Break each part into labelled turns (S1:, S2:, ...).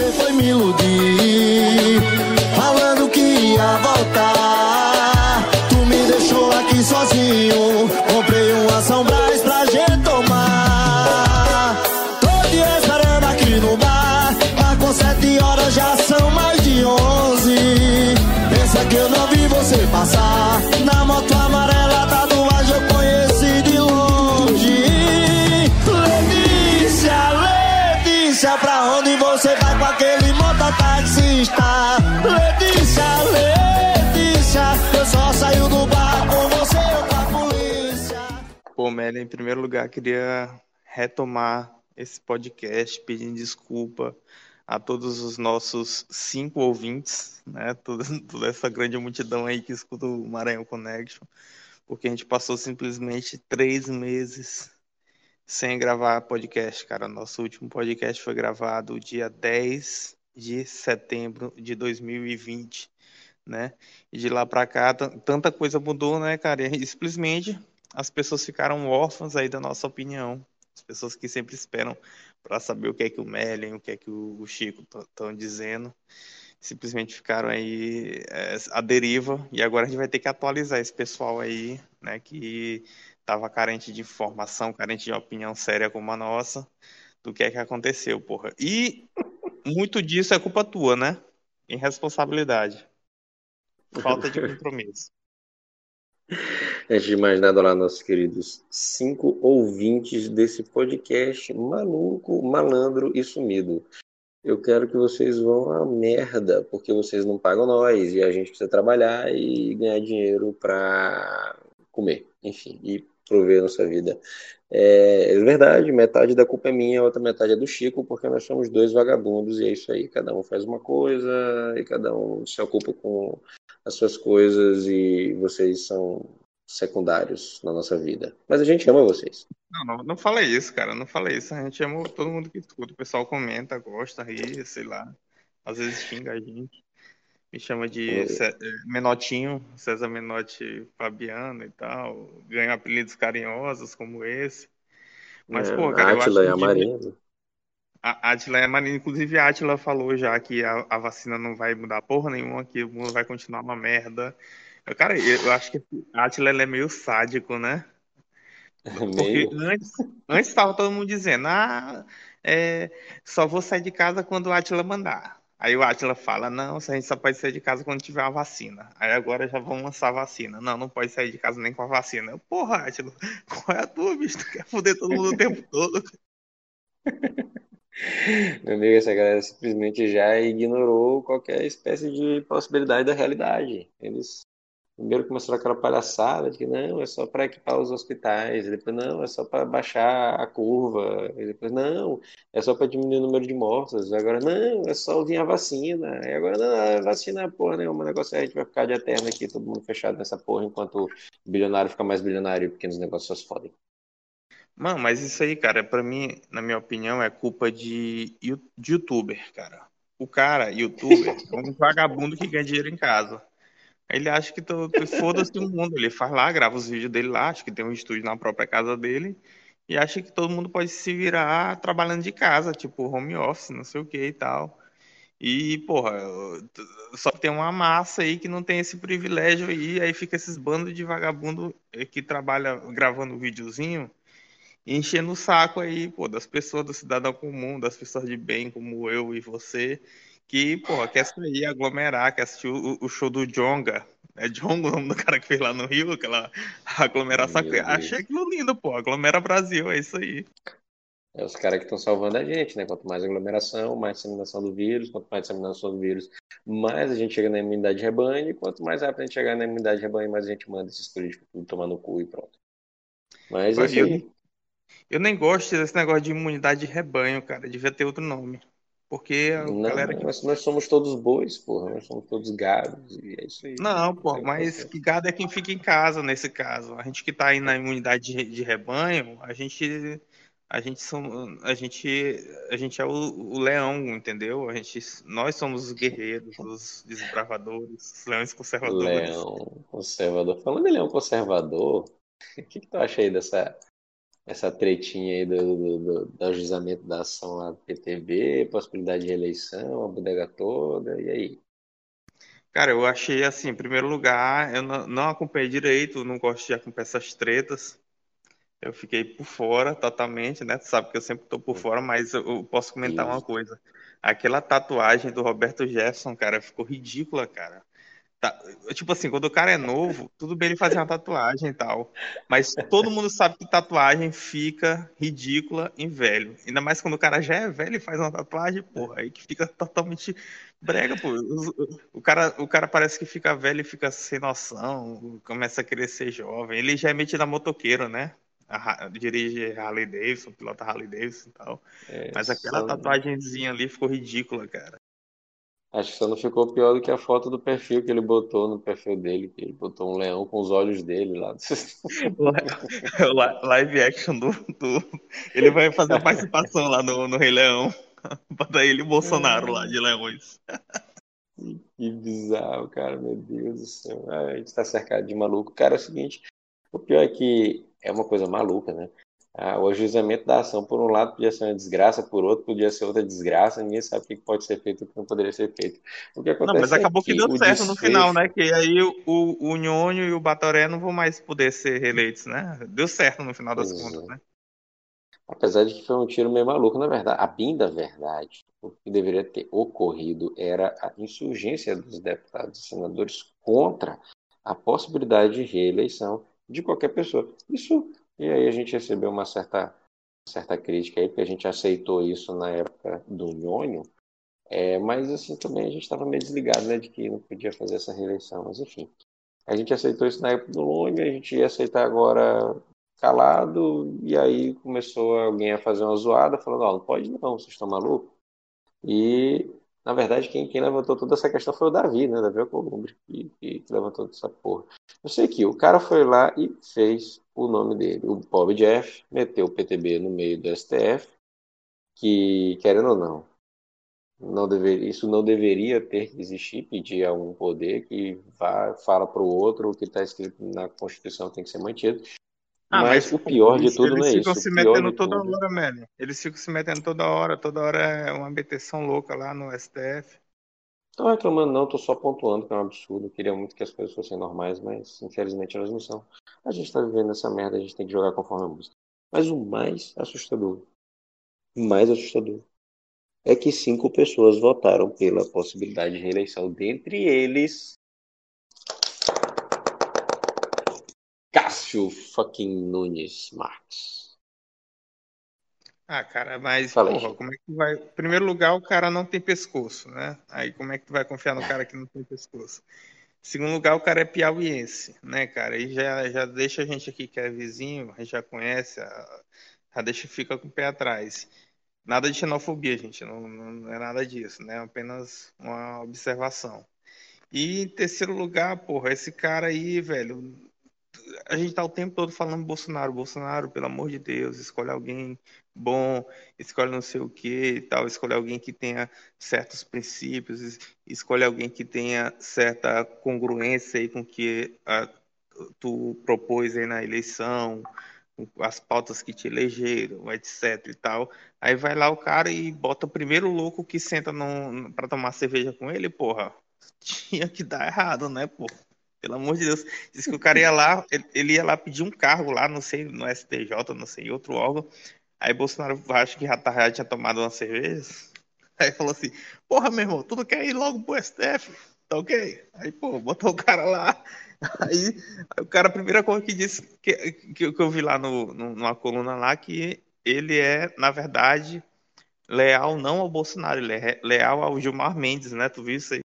S1: você foi me iludir,
S2: Em primeiro lugar, queria retomar esse podcast pedindo desculpa a todos os nossos cinco ouvintes, né? Toda, toda essa grande multidão aí que escuta o Maranhão Connection, porque a gente passou simplesmente três meses sem gravar podcast, cara. Nosso último podcast foi gravado dia 10 de setembro de 2020, né? E de lá pra cá, tanta coisa mudou, né, cara? E simplesmente as pessoas ficaram órfãs aí da nossa opinião. As pessoas que sempre esperam para saber o que é que o Mellen, o que é que o o Chico estão dizendo, simplesmente ficaram aí é, à deriva. E agora a gente vai ter que atualizar esse pessoal aí, né, que estava carente de informação, carente de opinião séria como a nossa, do que é que aconteceu, porra. E muito disso é culpa tua, né? Irresponsabilidade. Falta de compromisso.
S3: Antes de mais nada, olá, nossos queridos cinco ouvintes desse podcast maluco, malandro e sumido. Eu quero que vocês vão à merda, porque vocês não pagam nós e a gente precisa trabalhar e ganhar dinheiro para comer, enfim, e prover nossa vida. É, é verdade, metade da culpa é minha, a outra metade é do Chico, porque nós somos dois vagabundos e é isso aí. Cada um faz uma coisa e cada um se ocupa com as suas coisas e vocês são secundários na nossa vida. Mas a gente ama vocês.
S2: Não, não, não fala isso, cara. Não fala isso. A gente ama todo mundo que escuta. O pessoal comenta, gosta, ri, sei lá. Às vezes xinga a gente. Me chama de Cé- eh, Menotinho, César Menotti Fabiano e tal. Ganha apelidos carinhosos como esse. Mas,
S3: É,
S2: pô, cara, eu acho
S3: Átila e a Marina.
S2: a Átila é maneiro. Inclusive, a Átila falou já que a, a vacina não vai mudar porra nenhuma, que o mundo vai continuar uma merda. Cara, eu acho que a Átila ela é meio sádico, né? Porque
S3: Meio.
S2: antes, antes estava todo mundo dizendo, ah, é, só vou sair de casa quando o Átila mandar. Aí o Átila fala, não, a gente só pode sair de casa quando tiver a vacina. Aí agora já vão lançar a vacina. Não, não pode sair de casa nem com a vacina. Eu, Porra, Átila, qual é a tua, bicho? Tu quer foder todo mundo o tempo todo?
S3: Meu amigo, essa galera simplesmente já ignorou qualquer espécie de possibilidade da realidade. Eles primeiro começaram aquela palhaçada de que não, é só para equipar os hospitais, depois não, é só para baixar a curva, depois não, é só para diminuir o número de mortos, agora não, é só vir a vacina, e agora não, a vacina é porra nenhuma, o negócio é a gente vai ficar de eterno aqui, todo mundo fechado nessa porra, enquanto o bilionário fica mais bilionário e pequenos negócios se fodem.
S2: Mano, mas isso aí, cara, pra mim, na minha opinião, é culpa de, de youtuber, cara. O cara, youtuber, é um vagabundo que ganha dinheiro em casa. Ele acha que tu- foda-se o mundo. Ele faz lá, grava os vídeos dele lá, acho que tem um estúdio na própria casa dele, e acha que todo mundo pode se virar trabalhando de casa, tipo home office, não sei o que e tal. E, porra, só tem uma massa aí que não tem esse privilégio aí, aí fica esses bandos de vagabundo que trabalha gravando videozinho enchendo o saco aí, pô, das pessoas do cidadão comum, das pessoas de bem como eu e você, que, pô, quer sair, aglomerar, quer assistir o, o show do Jonga. É Jonga o nome do cara que fez lá no Rio, aquela aglomeração. Achei aquilo lindo, pô. Aglomera Brasil, é isso aí.
S3: É os caras que estão salvando a gente, né? Quanto mais aglomeração, mais disseminação do vírus, quanto mais disseminação do vírus, mais a gente chega na imunidade de rebanho, e quanto mais rápido a gente chegar na imunidade de rebanho, mais a gente manda esses políticos tudo tomar no cu e pronto. Mas isso
S2: Eu, eu nem gosto desse negócio de imunidade de rebanho, cara. Devia ter outro nome. Porque a
S3: Não,
S2: galera que.
S3: nós, nós somos todos bois, porra, nós somos todos gados, e é isso aí.
S2: Não,
S3: que
S2: mas que gado é quem fica em casa nesse caso. A gente que tá aí na imunidade de, de rebanho, a gente a gente são, a gente a gente é o, o leão, entendeu? A gente nós somos os guerreiros, os desbravadores, os leões conservadores.
S3: Leão conservador. Falando em leão conservador, o que, que tu acha aí dessa essa tretinha aí do, do, do, do ajuizamento da ação lá do PTB, possibilidade de reeleição, a bodega toda, e aí?
S2: Cara, eu achei assim, em primeiro lugar, eu não, não acompanhei direito, não gosto de acompanhar essas tretas. Eu fiquei por fora totalmente, né? Tu sabe que eu sempre tô por fora, mas eu posso comentar Isso. uma coisa. Aquela tatuagem do Roberto Jefferson, cara, ficou ridícula, cara. Tá, tipo assim, quando o cara é novo, tudo bem ele fazer uma tatuagem e tal. Mas todo mundo sabe que tatuagem fica ridícula em velho. Ainda mais quando o cara já é velho e faz uma tatuagem, porra, aí que fica totalmente brega, pô. O cara, o cara parece que fica velho e fica sem noção, começa a querer ser jovem. Ele já é metido a motoqueiro, né? A, dirige Harley Davidson, pilota Harley Davidson e tal. É, Mas aquela só... tatuagemzinha ali ficou ridícula, cara.
S3: Acho que só não ficou pior do que a foto do perfil que ele botou no perfil dele, que ele botou um leão com os olhos dele lá.
S2: Live action do, do, Ele vai fazer a participação lá no, no Rei Leão. Bota ele e Bolsonaro lá de leões.
S3: Que bizarro, cara, meu Deus do céu. Ah, a gente tá cercado de maluco. Cara, é o seguinte, o pior é que é uma coisa maluca, né? Ah, o ajuizamento da ação, por um lado, podia ser uma desgraça, por outro, podia ser outra desgraça, ninguém sabe o que pode ser feito e o que não poderia ser feito. O que
S2: acontece não, mas acabou é que, que deu certo desfecho... no final, né? Que aí o, o, Nhonho e o Batoré não vão mais poder ser reeleitos, né? Deu certo no final das contas, né?
S3: Apesar de que foi um tiro meio maluco, na verdade. A bem da verdade, o que deveria ter ocorrido era a insurgência dos deputados e senadores contra a possibilidade de reeleição de qualquer pessoa. Isso e aí a gente recebeu uma certa, certa crítica aí, porque a gente aceitou isso na época do Nhonho, é, mas assim também a gente estava meio desligado né, de que não podia fazer essa reeleição, mas enfim. A gente aceitou isso na época do Nhonho, a gente ia aceitar agora calado, e aí começou alguém a fazer uma zoada, falando, ó, oh, não pode não, vocês estão malucos? E na verdade, quem, quem, levantou toda essa questão foi o Davi, né? Davi Alcolumbre, que, que, levantou toda essa porra. Eu sei que o cara foi lá e fez o nome dele. O Bob Jeff meteu o PTB no meio do STF, que, querendo ou não, não deveria, isso não deveria ter que existir, pedir a um poder que vá, fala para o outro o que está escrito na Constituição tem que ser mantido. Ah, mas, mas, o pior de tudo não é isso. Eles ficam
S2: se metendo toda tudo... hora, Meli. Eles ficam se metendo toda hora, toda hora é uma meteção louca lá no STF.
S3: Tô reclamando não, tô só pontuando que é um absurdo. Eu queria muito que as coisas fossem normais, mas infelizmente elas não são. A gente tá vivendo essa merda, a gente tem que jogar conforme a música. Mas o mais assustador, o mais assustador, é que cinco pessoas votaram pela possibilidade de reeleição. Dentre eles, Cássio fucking Nunes Marques.
S2: Ah, cara, mas, Fala porra, aí. como é que vai. Em primeiro lugar, o cara não tem pescoço, né? Aí como é que tu vai confiar no cara que não tem pescoço? Em segundo lugar, o cara é piauiense, né, cara? E já, já deixa a gente aqui que é vizinho, a gente já conhece, já deixa fica com o pé atrás. Nada de xenofobia, gente, não, não é nada disso, né? Apenas uma observação. E em terceiro lugar, porra, esse cara aí, velho, a gente tá o tempo todo falando Bolsonaro, Bolsonaro, pelo amor de Deus, escolhe alguém bom, escolhe não sei o que e tal, escolhe alguém que tenha certos princípios, escolhe alguém que tenha certa congruência aí com o que a, tu propôs aí na eleição, as pautas que te elegeram, etc e tal. Aí vai lá o cara e bota o primeiro louco que senta para tomar cerveja com ele, porra. Tinha que dar errado, né, porra? Pelo amor de Deus. Diz que o cara ia lá, ele ia lá pedir um cargo lá, não sei, no STJ, não sei, outro órgão. Aí Bolsonaro acho que já, tá, já tinha tomado uma cerveja. Aí falou assim: Porra, meu irmão, tu não quer ir logo pro STF? Tá ok? Aí, pô, botou o cara lá. Aí, aí o cara, a primeira coisa que disse, que, que, que eu vi lá no, no, numa coluna lá, que ele é, na verdade, leal não ao Bolsonaro, ele é leal ao Gilmar Mendes, né? Tu viu isso aí?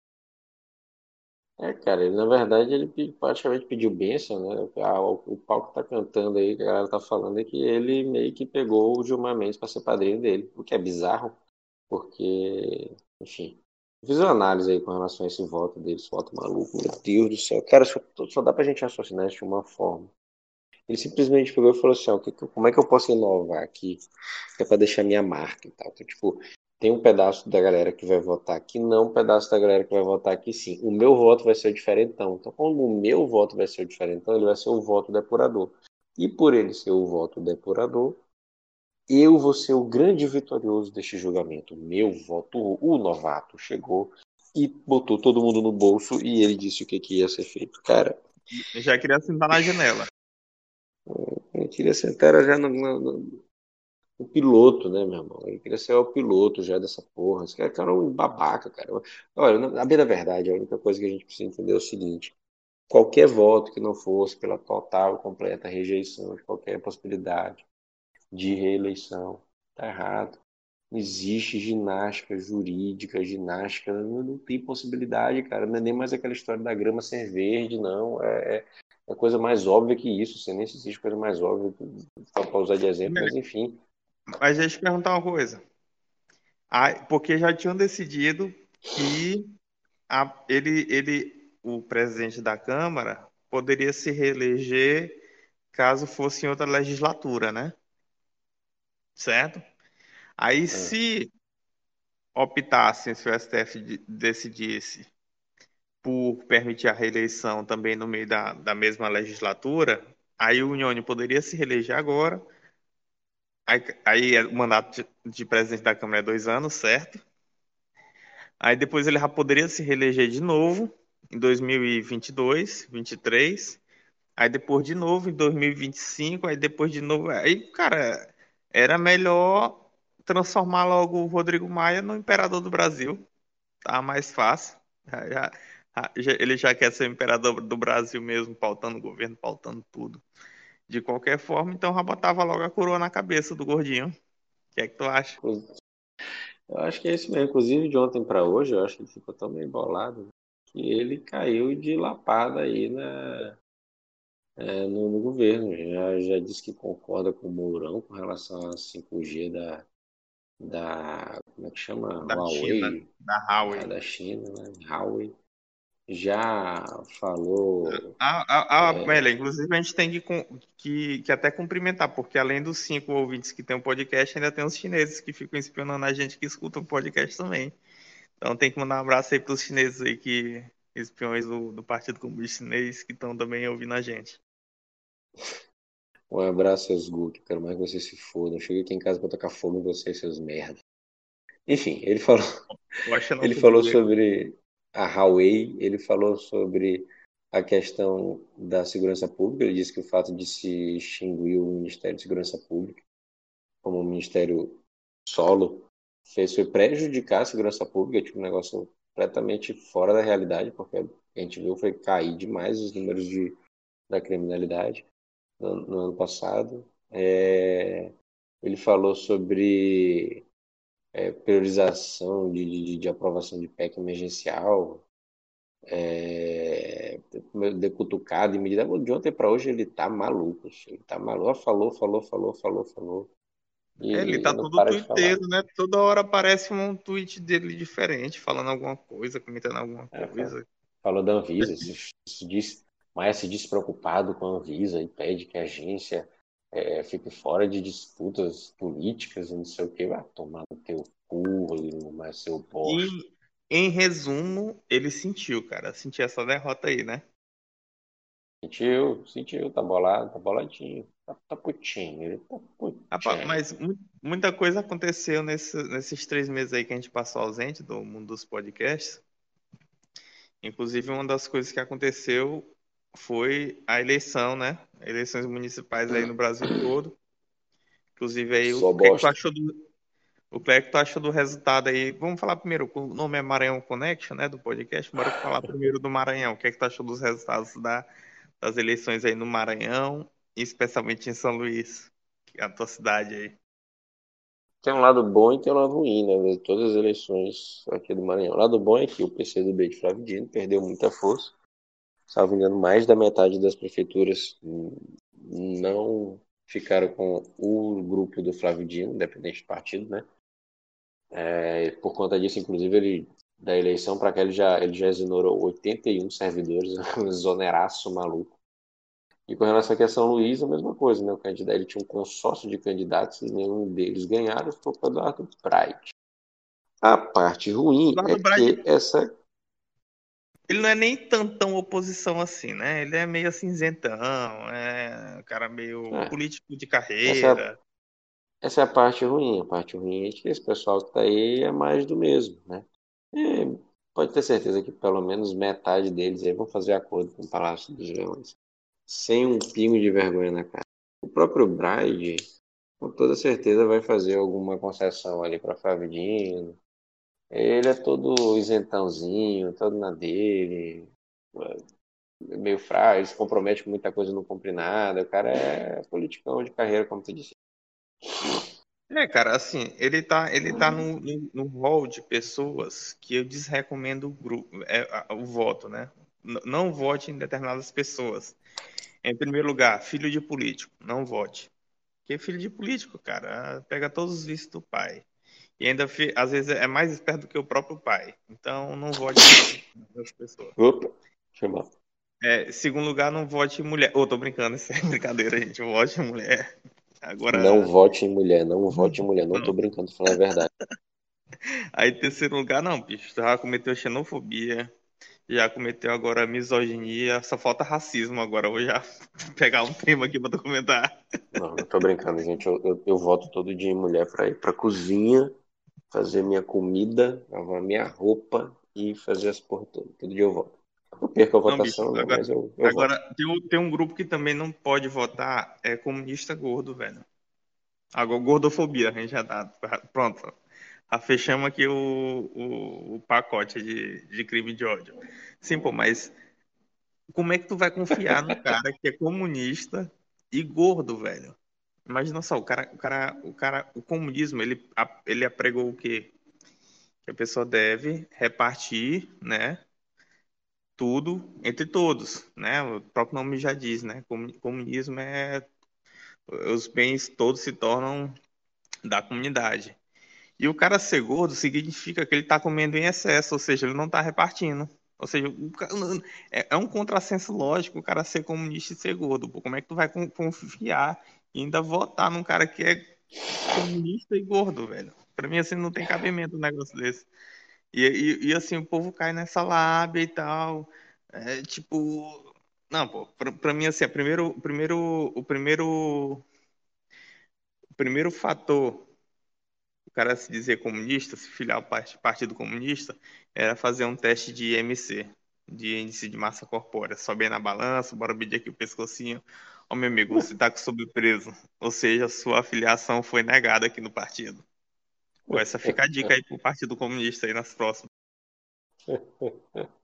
S3: É, cara, ele, na verdade ele praticamente pediu bênção, né? Ah, o, o que tá cantando aí, que a galera tá falando, é que ele meio que pegou o Gilmar Mendes pra ser padrinho dele, o que é bizarro, porque, enfim. Fiz uma análise aí com relação a esse voto dele, esse voto maluco, meu Deus do céu. Cara, só, só dá pra gente raciocinar isso de uma forma. Ele simplesmente pegou e falou assim: ó, como é que eu posso inovar aqui? Que é pra deixar minha marca e tal. Então, tipo, tem um pedaço da galera que vai votar aqui, não um pedaço da galera que vai votar aqui sim. O meu voto vai ser diferentão. Então, como o meu voto vai ser diferentão, ele vai ser o voto depurador. E por ele ser o voto depurador, eu vou ser o grande vitorioso deste julgamento. Meu voto, o novato, chegou e botou todo mundo no bolso e ele disse o que, que ia ser feito. Cara.
S2: Eu já queria sentar na janela.
S3: Eu queria sentar já no, no, no piloto, né, meu irmão? Eu queria ser o piloto já dessa porra. Esse cara é um babaca, cara. Olha, a bem da verdade, a única coisa que a gente precisa entender é o seguinte: qualquer voto que não fosse pela total e completa rejeição de qualquer possibilidade de reeleição, tá errado. Não existe ginástica jurídica, ginástica, não, não, tem possibilidade, cara. Não é nem mais aquela história da grama ser verde, não. É, é, é coisa mais óbvia que isso. Você nem se existe coisa mais óbvia para usar de exemplo, mas enfim.
S2: Mas deixa eu te perguntar uma coisa. Ah, porque já tinham decidido que a, ele, ele, o presidente da Câmara, poderia se reeleger caso fosse em outra legislatura, né? Certo? Aí, é. se optassem, se o STF decidisse por permitir a reeleição também no meio da, da mesma legislatura, aí o Unione poderia se reeleger agora. Aí, aí o mandato de, de presidente da Câmara é dois anos, certo? Aí depois ele já poderia se reeleger de novo em 2022, 2023. Aí depois de novo em 2025, aí depois de novo. Aí, cara, era melhor transformar logo o Rodrigo Maia no imperador do Brasil. Tá mais fácil. Já, já, ele já quer ser imperador do Brasil mesmo, pautando o governo, pautando tudo. De qualquer forma, então já botava logo a coroa na cabeça do gordinho. O que é que tu acha?
S3: Eu acho que é isso mesmo. Inclusive, de ontem para hoje, eu acho que ele ficou tão bem bolado que ele caiu de lapada aí na, é, no, no, governo. Já, já disse que concorda com o Mourão com relação à 5G da, da como é que chama?
S2: Da Huawei, China, da Huawei.
S3: Da China, né? Huawei. Já falou.
S2: Ah, ah, ah é... inclusive a gente tem que, que, que até cumprimentar, porque além dos cinco ouvintes que tem o um podcast, ainda tem os chineses que ficam espionando a gente que escutam o podcast também. Então tem que mandar um abraço aí para os chineses aí que espiões do, do Partido Comunista Chinês que estão também ouvindo a gente.
S3: Um abraço, seus Guk. Quero mais que vocês se fodam. Cheguei aqui em casa pra tocar fogo em vocês, seus merda. Enfim, ele falou. Ele falou sobre a Huawei, ele falou sobre a questão da segurança pública. Ele disse que o fato de se extinguir o Ministério de Segurança Pública como um ministério solo fez foi prejudicar a segurança pública, tipo um negócio completamente fora da realidade, porque a gente viu foi cair demais os números de, da criminalidade no, no ano passado. É, ele falou sobre é, priorização de, de, de, aprovação de PEC emergencial, é, decutucado em medida. De ontem para hoje ele tá maluco. Ele tá maluco. Falou, falou, falou, falou, falou.
S2: E, ele tá todo tuiteiro, né? Toda hora aparece um tweet dele diferente, falando alguma coisa, comentando alguma é, coisa.
S3: Falou da Anvisa, se, se diz, Maia se diz preocupado com a Anvisa e pede que a agência é, fique fora de disputas políticas e não sei o que. Vai tomar no teu cu, mas seu bosta.
S2: Em, em resumo, ele sentiu, cara. Sentiu essa derrota aí, né?
S3: Sentiu, sentiu, tá bolado, tá boladinho, tá, tá putinho, ele tá putinho.
S2: Rapaz, mas muita coisa aconteceu nesse, nesses três meses aí que a gente passou ausente do mundo dos podcasts. Inclusive, uma das coisas que aconteceu foi a eleição, né? Eleições municipais aí no Brasil todo. Inclusive aí, Só o que, é que tu achou do. O que é que tu achou do resultado aí? Vamos falar primeiro, o nome é Maranhão Connection, né? Do podcast. Bora falar primeiro do Maranhão. O que é que tu achou dos resultados da, das eleições aí no Maranhão, especialmente em São Luís, que é a tua cidade aí?
S3: Tem um lado bom e tem um lado ruim, né? Todas as eleições aqui do Maranhão. O lado bom é que o PCdoB de Flávio Dino perdeu muita força salvo engano, mais da metade das prefeituras não ficaram com o grupo do Flávio Dino, independente do partido, né? É, por conta disso, inclusive, ele da eleição para cá ele já, ele já exonerou 81 servidores, um exoneraço maluco. E com relação aqui a São Luís, a mesma coisa, né? O candidato ele tinha um consórcio de candidatos e nenhum deles ganharam, foi para o Eduardo Bright. A parte ruim Eduardo é Bright. que essa
S2: ele não é nem tantão oposição assim, né? Ele é meio cinzentão, é um cara meio é. político de carreira.
S3: Essa é, a, essa é, a, parte ruim. A parte ruim é que esse pessoal que tá aí é mais do mesmo, né? E pode ter certeza que pelo menos metade deles aí vão fazer acordo com o Palácio dos Leões. Sem um pingo de vergonha na cara. O próprio Bride, com toda certeza, vai fazer alguma concessão ali para Flávio Ele é todo isentãozinho, todo na dele, é meio frágil, se compromete com muita coisa não cumpre nada. O cara é politicão de carreira, como tu disse.
S2: É, cara, assim, ele tá, ele tá no, no, no de pessoas que eu desrecomendo o, grupo, é, o voto, né? Não vote em determinadas pessoas. Em primeiro lugar, filho de político, não vote. Porque filho de político, cara, pega todos os vícios do pai. E ainda, às vezes, é mais esperto do que o próprio pai. Então, não vote nas pessoas.
S3: Opa, chama.
S2: É, segundo lugar, não vote em mulher. Ô, oh, tô brincando, isso é brincadeira, gente. Vote em mulher. Agora...
S3: Não vote em mulher, não vote em mulher. Não, não. tô brincando, falando a verdade.
S2: Aí, terceiro lugar, não, bicho. Já cometeu xenofobia já cometeu agora misoginia, só falta racismo agora. Eu vou já pegar um tema aqui para documentar.
S3: Não, não tô brincando, gente. Eu, eu, eu volto todo dia em mulher para ir pra cozinha, fazer minha comida, lavar minha roupa e fazer as porra todas. Todo dia eu volto. Eu perco a votação, não, bicho, agora, mas eu, eu
S2: Agora, tem um, tem um grupo que também não pode votar, é comunista gordo, velho. Agora, gordofobia, a gente já tá. Pronto. Ah, fechamos aqui o, o, o, pacote de, de crime de ódio. Sim, pô, mas como é que tu vai confiar no cara que é comunista e gordo, velho? Imagina só, o cara, o cara, o cara, o comunismo, ele, ele apregou o quê? Que a pessoa deve repartir, né? Tudo entre todos, né? O próprio nome já diz, né? Comunismo é os bens todos se tornam da comunidade. E o cara ser gordo significa que ele está comendo em excesso, ou seja, ele não está repartindo. Ou seja, é, é um contrassenso lógico o cara ser comunista e ser gordo. Pô, como é que tu vai confiar ainda votar num cara que é comunista e gordo, velho? Pra mim, assim, não tem cabimento um negócio desse. E, e, e, assim, o povo cai nessa lábia e tal. É, tipo. Não, pô, pra, pra mim, assim, primeiro, primeiro, o primeiro. O primeiro fator o cara se dizer comunista, se filiar ao Partido Comunista, era fazer um teste de IMC, de índice de massa corpórea. Sobe na balança, bora medir aqui o pescocinho. Oh, meu amigo, você está com sobrepreso. Ou seja, sua afiliação foi negada aqui no partido. Pô, essa fica a dica aí pro Partido Comunista aí nas próximas.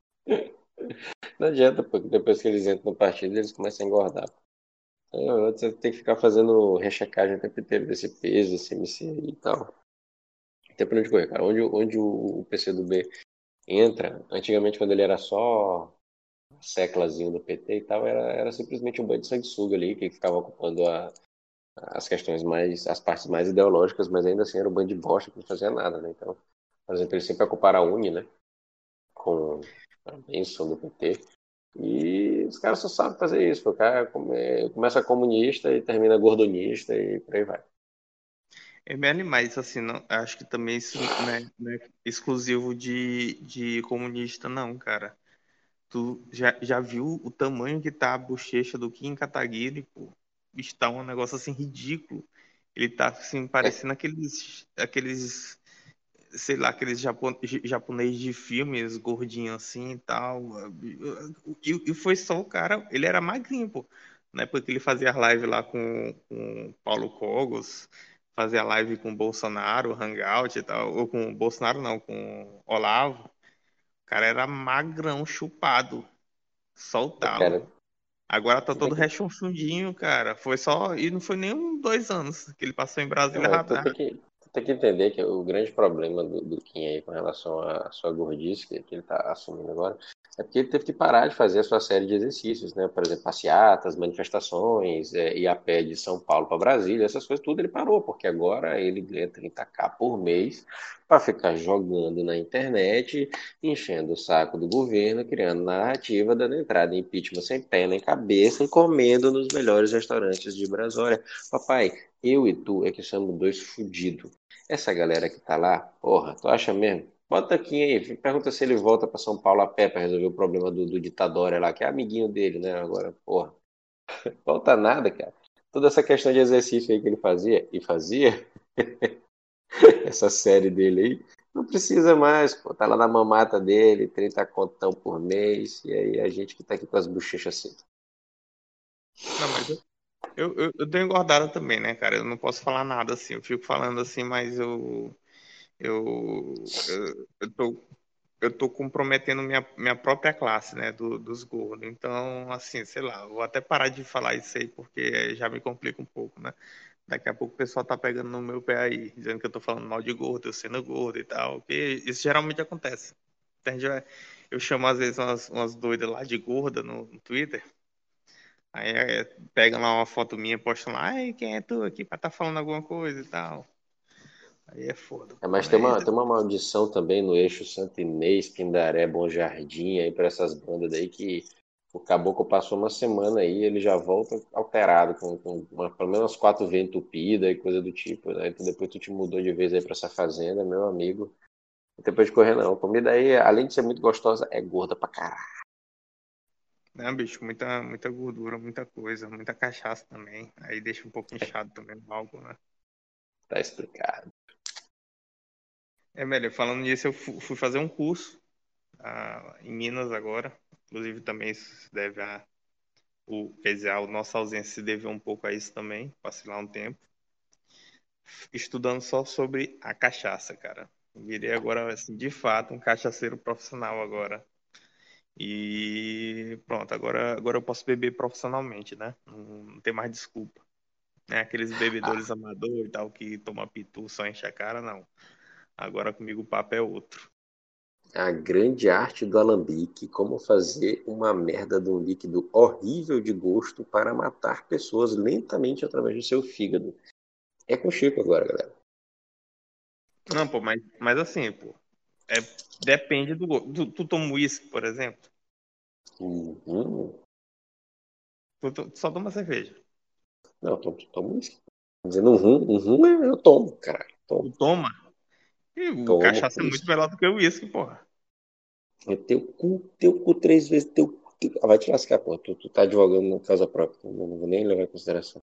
S3: Não adianta, porque depois que eles entram no partido, eles começam a engordar. Você tem que ficar fazendo rechecagem o tempo inteiro desse peso, desse MC e tal tem pra onde correr, cara. Onde, onde o PCdoB entra, antigamente quando ele era só seclazinho do PT e tal, era, era simplesmente um banho de sanguessuga ali, que ficava ocupando a, as questões mais, as partes mais ideológicas, mas ainda assim era um bando de bosta que não fazia nada, né? Então, por exemplo, eles sempre ocuparam a Uni, né? Com a bênção do PT. E os caras só sabem fazer isso. O cara come, começa comunista e termina gordonista e por aí vai.
S2: É bem animais, assim, não, acho que também isso né, não é exclusivo de, de comunista, não, cara. Tu já, já viu o tamanho que tá a bochecha do Kim Kataguiri, pô? Está um negócio assim ridículo. Ele tá assim, parecendo aqueles, aqueles sei lá, aqueles japon, japonês de filmes, gordinho assim e tal. E, e foi só o cara, ele era magrinho, pô. Na época que ele fazia live lá com, com Paulo Cogos, fazer a live com Bolsonaro, Hangout e tal, ou com Bolsonaro não, com Olavo, o cara era magrão, chupado, soltado. Cara, Agora tá todo rechonchudinho, cara. Foi só. E não foi nem um dois anos que ele passou em Brasília
S3: não, tu, tem que, tu tem que entender que o grande problema do, do Kim aí com relação à sua gordice, que ele tá assumindo agora, é porque ele teve que parar de fazer a sua série de exercícios, né? Por exemplo, passeatas, manifestações, é, ir a pé de São Paulo para Brasília, essas coisas tudo ele parou, porque agora ele ganha 30k por mês para ficar jogando na internet, enchendo o saco do governo, criando narrativa, dando entrada em impeachment sem pé nem cabeça e comendo nos melhores restaurantes de Brasília. Papai, eu e tu é que somos dois fudidos. Essa galera que tá lá, porra, tu acha mesmo Bota aqui aí, pergunta se ele volta para São Paulo a pé para resolver o problema do, do ditador lá, que é amiguinho dele, né? Agora, porra. Falta nada, cara. Toda essa questão de exercício aí que ele fazia, e fazia, essa série dele aí, não precisa mais, pô. Tá lá na mamata dele, 30 contão por mês, e aí a gente que tá aqui com as bochechas assim.
S2: Não, mas eu, eu, eu, eu dou engordada também, né, cara? Eu não posso falar nada assim. Eu fico falando assim, mas eu. Eu, eu, eu tô comprometendo minha, minha própria classe, né, do, dos gordos. Então, assim, sei lá, vou até parar de falar isso aí, porque já me complica um pouco, né? Daqui a pouco o pessoal tá pegando no meu pé aí, dizendo que eu tô falando mal de gordo, eu sendo gordo e tal, que isso geralmente acontece. Eu chamo às vezes umas, umas doidas lá de gorda no, no Twitter, aí é, pegam lá uma foto minha, postam lá, ai, quem é tu aqui pra tá falando alguma coisa e tal. Aí é foda.
S3: É, mas tem uma, tem uma maldição também no eixo Santo Inês, Pindaré, Bom Jardim, aí para essas bandas aí que o caboclo passou uma semana aí, ele já volta alterado, com, com uma, pelo menos quatro veias entupidas e coisa do tipo, né? Então depois tu te mudou de vez aí pra essa fazenda, meu amigo. Depois de correr, não. A comida aí, além de ser muito gostosa, é gorda pra caralho.
S2: Não, bicho, muita, muita gordura, muita coisa, muita cachaça também. Aí deixa um pouco inchado também o álcool, né?
S3: Tá explicado.
S2: É, melhor, falando nisso, eu fui fazer um curso uh, em Minas agora. Inclusive, também se deve a. O, quer dizer, a nossa ausência se deve um pouco a isso também. Passei lá um tempo. Estudando só sobre a cachaça, cara. Virei agora, assim, de fato, um cachaceiro profissional agora. E pronto, agora, agora eu posso beber profissionalmente, né? Não, não tem mais desculpa. É aqueles bebedores ah. amadores e tal que toma pitu, só enche a cara, não. Agora comigo o papo é outro.
S3: A grande arte do alambique, como fazer uma merda de um líquido horrível de gosto para matar pessoas lentamente através do seu fígado. É com Chico agora, galera.
S2: Não, pô, mas, mas assim, pô, é, depende do gosto. Tu, tu toma uísque, por exemplo?
S3: Uhum.
S2: Tu, tu, tu, só toma cerveja?
S3: Não, eu tomo, tomo uísque. Dizendo um rum, um rum eu tomo, caralho.
S2: Tomo. Tu toma? E o Toma, cachaça é muito melhor do que o uísque, porra.
S3: É teu cu, teu cu três vezes, teu cu. Ah, vai te lascar, porra. Tu, tu tá advogando na causa própria. Não, não vou nem levar em consideração.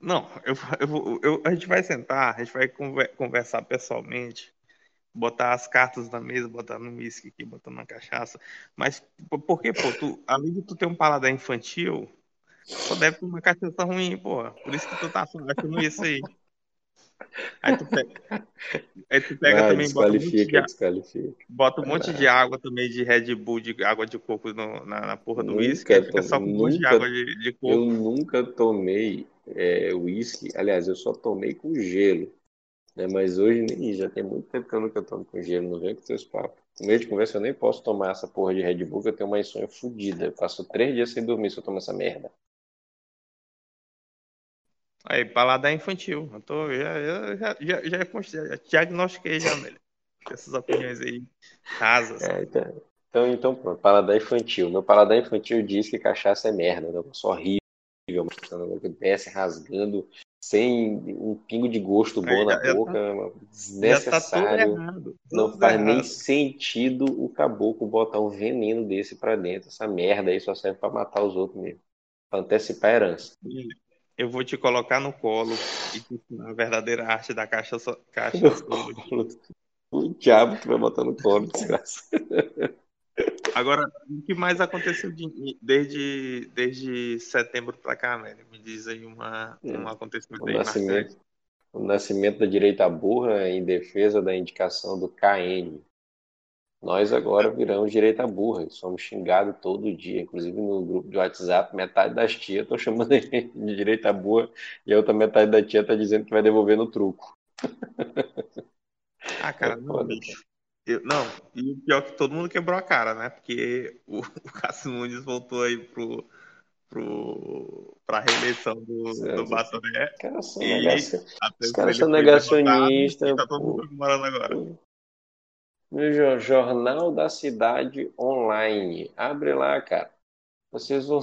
S2: Não, eu, eu, eu, a gente vai sentar, a gente vai conversar pessoalmente, botar as cartas na mesa, botar no uísque aqui, botar na cachaça. Mas por que, pô, tu, além de tu ter um paladar infantil, só deve ter uma cachaça ruim, porra. Por isso que tu tá achando isso aí. Aí tu pega, aí tu pega também, bota um, monte de, bota um monte de água também de Red Bull, de água de coco no, na, na porra do uísque, aí fica só com um monte de água de, de coco.
S3: Eu nunca tomei uísque, é, aliás, eu só tomei com gelo. Né? Mas hoje nem já tem muito tempo que eu nunca tomo com gelo, não vem com seus papos. No meio de conversa eu nem posso tomar essa porra de Red Bull, que eu tenho uma insônia fodida. Eu passo três dias sem dormir se eu tomar essa merda.
S2: Aí, paladar infantil. Eu tô, já, já, já, já, já diagnostiquei já nele. Essas opiniões aí rasas.
S3: É, então, então, então, pronto, paladar infantil. Meu paladar infantil diz que cachaça é merda, né? só horrível, que desce rasgando, sem um pingo de gosto bom na tá boca, tá, desnecessário. Tá não faz errado. nem sentido o caboclo botar um veneno desse pra dentro. Essa merda aí só serve pra matar os outros mesmo. Pra antecipar a herança
S2: eu vou te colocar no colo e te ensinar a verdadeira arte da caixa, so... caixa
S3: O diabo que vai botar no colo, desgraça.
S2: Agora, o que mais aconteceu de, desde, desde setembro para cá, velho? Me diz aí uma, um hum. acontecimento
S3: o aí nascimento, O nascimento da direita burra em defesa da indicação do KN. Nós agora viramos direita burra, somos xingados todo dia, inclusive no grupo de WhatsApp, metade das tias estão chamando de direita burra e a outra metade da tia está dizendo que vai devolver no truco.
S2: Ah, cara, é não, bicho. Eu, não, e o pior é que todo mundo quebrou a cara, né? Porque o, o Cássio Nunes voltou aí pro, pro, pra reeleição do, do Batoné.
S3: Cara, Os caras são negacionistas.
S2: Tá todo mundo comemorando agora
S3: no Jornal da Cidade Online. Abre lá, cara. Vocês vão.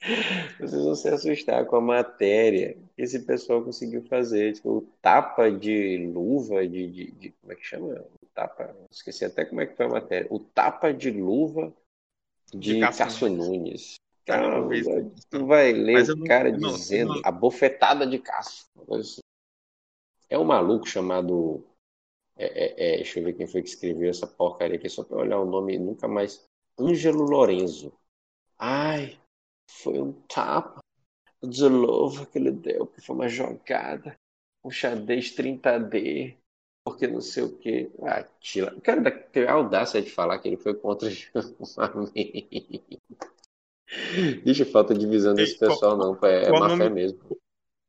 S3: Vocês vão se assustar com a matéria que esse pessoal conseguiu fazer. Tipo, tapa de luva, de, de, de, Como é que chama? O tapa. Esqueci até como é que foi a matéria. O tapa de luva de, de Cássio Nunes. Cara, tu vai ler o cara não, dizendo não, a bofetada de Cássio. É um maluco chamado. É, é, é, deixa eu ver quem foi que escreveu essa porcaria aqui, só para olhar o nome nunca mais. Ângelo Lorenzo. Ai, foi um tapa de luva que ele deu, que foi uma jogada. Um xadrez 30D, porque não sei o que. Ah, tira. O cara tem a audácia de falar que ele foi contra o Deixa falta de visão desse pessoal, não. É má fé mesmo.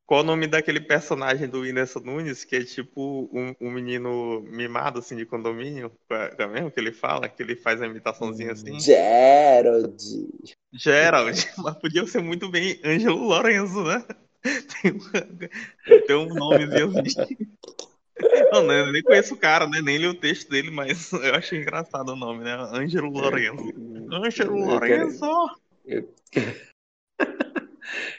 S2: Qual o nome daquele personagem do Whindersson Nunes, que é tipo um, um menino mimado, assim, de condomínio? É mesmo que ele fala? Que ele faz a imitaçãozinha assim?
S3: Gerald.
S2: Gerald. Mas podia ser muito bem Ângelo Lorenzo, né? Tem um, tem um nomezinho assim. Não, eu nem conheço o cara, né? Nem li o texto dele, mas eu achei engraçado o nome, né? Ângelo Lorenzo. Ângelo Lorenzo! Eu...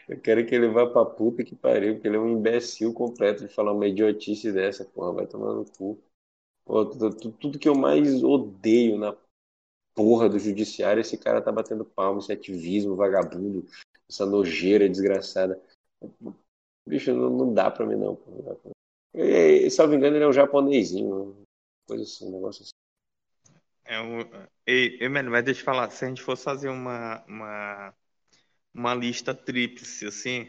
S3: Eu quero que ele vá pra puta que pariu, porque ele é um imbecil completo de falar uma idiotice dessa, porra, vai tomar no cu. Tudo, tudo, que eu mais odeio na porra do judiciário, esse cara tá batendo palma, esse ativismo vagabundo, essa nojeira desgraçada. Bicho, não, não dá pra mim não. Pô, e, se eu não me engano, ele é um japonesinho, coisa assim, um negócio assim.
S2: É um... Ei, ei, mas deixa eu falar, se a gente fosse fazer uma, uma uma lista tríplice, assim,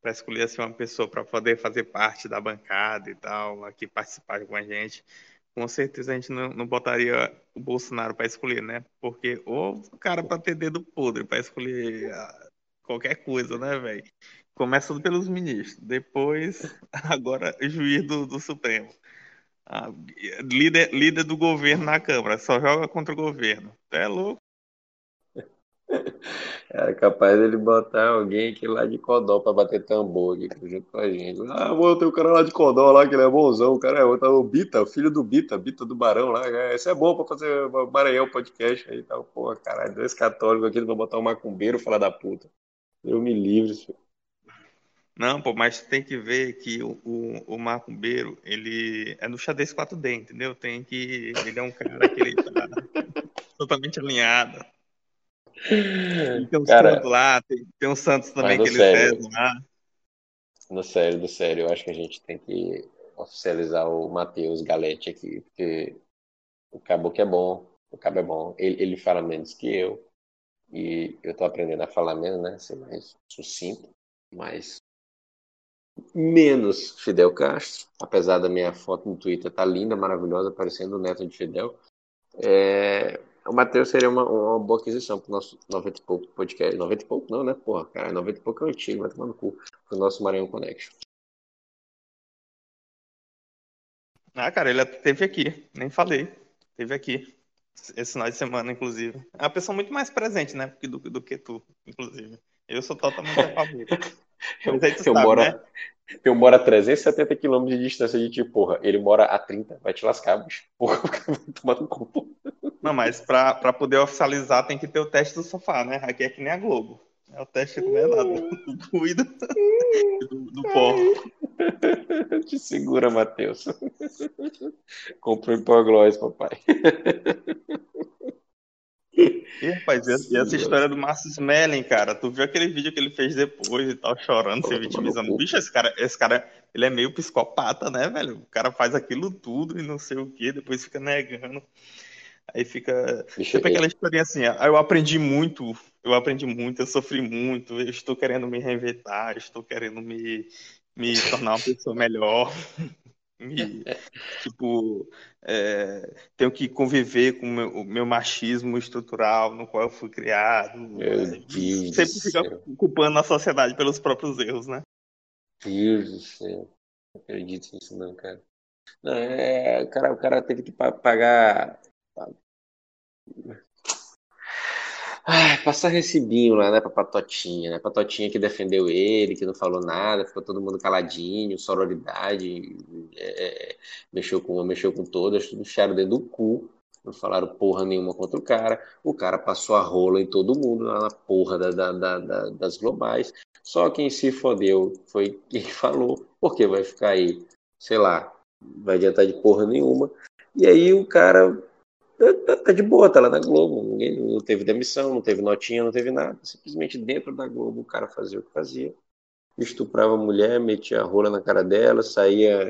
S2: para escolher assim, uma pessoa para poder fazer parte da bancada e tal, aqui participar com a gente. Com certeza a gente não, não botaria o Bolsonaro para escolher, né? Porque ou o cara para ter dedo podre para escolher ah, qualquer coisa, né, velho? Começando pelos ministros, depois, agora, juiz do, do Supremo. Ah, líder, líder do governo na Câmara, só joga contra o governo. É louco.
S3: É capaz dele botar alguém aqui lá de Codó pra bater tambor aqui junto com a gente. Ah, vou ter o cara lá de Codó lá, que ele é bonzão. O cara é outro, o Bita, o filho do Bita, Bita do Barão lá. Esse é bom pra fazer Maranhão podcast aí e tal. Porra, caralho, dois católicos aqui, vão botar um macumbeiro, falar da puta. Eu me livre, senhor.
S2: Não, pô, mas tem que ver que o, o, o macumbeiro, ele é no xadrez 4D, entendeu? Tem que. Ele é um cara que ele tá totalmente alinhado. Tem uns Cara, Santos lá, tem, tem uns Santos também que eles sério, lá.
S3: No sério, do sério, eu acho que a gente tem que oficializar o Matheus Galete aqui, porque o Cabo que é bom, o Cabo é bom, ele, ele fala menos que eu, e eu tô aprendendo a falar menos, né, ser mais sucinto, mais menos Fidel Castro, apesar da minha foto no Twitter tá linda, maravilhosa, parecendo o neto de Fidel. É, o Matheus seria uma, uma boa aquisição pro nosso 90 e pouco podcast. 90 e pouco não, né? Porra, cara, 90 e pouco é antigo, vai tomar no cu. Pro nosso Maranhão Connection.
S2: Ah, cara, ele teve aqui, nem falei. Teve aqui. Esse final de semana, inclusive. É uma pessoa muito mais presente, né? Do, do que tu, inclusive. Eu sou totalmente a favor.
S3: eu, eu, sabe, moro, né? eu moro a 370 quilômetros de distância de ti, porra. Ele mora a 30, vai te lascar, bicho. Porra, vai tomar no cu.
S2: Não, mas pra, pra poder oficializar tem que ter o teste do sofá, né? Aqui é que nem a Globo. É o teste do nada. Do cuida do, do.
S3: Te segura, Matheus. Comprou hipoglós, papai.
S2: E, rapaz, e essa história do Márcio Smelling, cara, tu viu aquele vídeo que ele fez depois e tal, chorando, se vitimizando. Bicho, esse cara, esse cara, ele é meio psicopata, né, velho? O cara faz aquilo tudo e não sei o que, depois fica negando. Aí fica tipo aquela historinha assim, ah, eu aprendi muito, eu aprendi muito, eu sofri muito, eu estou querendo me reinventar, estou querendo me, me tornar uma pessoa melhor. me, tipo, é, tenho que conviver com o meu, meu, machismo estrutural no qual eu fui criado.
S3: Meu é, Deus
S2: sempre fica culpando a sociedade pelos próprios erros, né?
S3: Deus do céu. Não acredito nisso não, cara. Não, é, cara, o cara teve que pagar Ai, passar recibinho lá, né, pra Patotinha, né? Patotinha que defendeu ele, que não falou nada, ficou todo mundo caladinho, sororidade, é, é mexeu com mexeu com todas, tudo cheiro dentro do cu. não falaram porra nenhuma contra o cara. O cara passou a rola em todo mundo lá na porra da, da, da, da, das globais. Só quem se fodeu foi quem falou, porque vai ficar aí, sei lá, vai adiantar de porra nenhuma. E aí o cara tá, de boa, tá lá na Globo. Ninguém, não teve demissão, não teve notinha, não teve nada. Simplesmente dentro da Globo o cara fazia o que fazia estuprava a mulher, metia a rola na cara dela, saía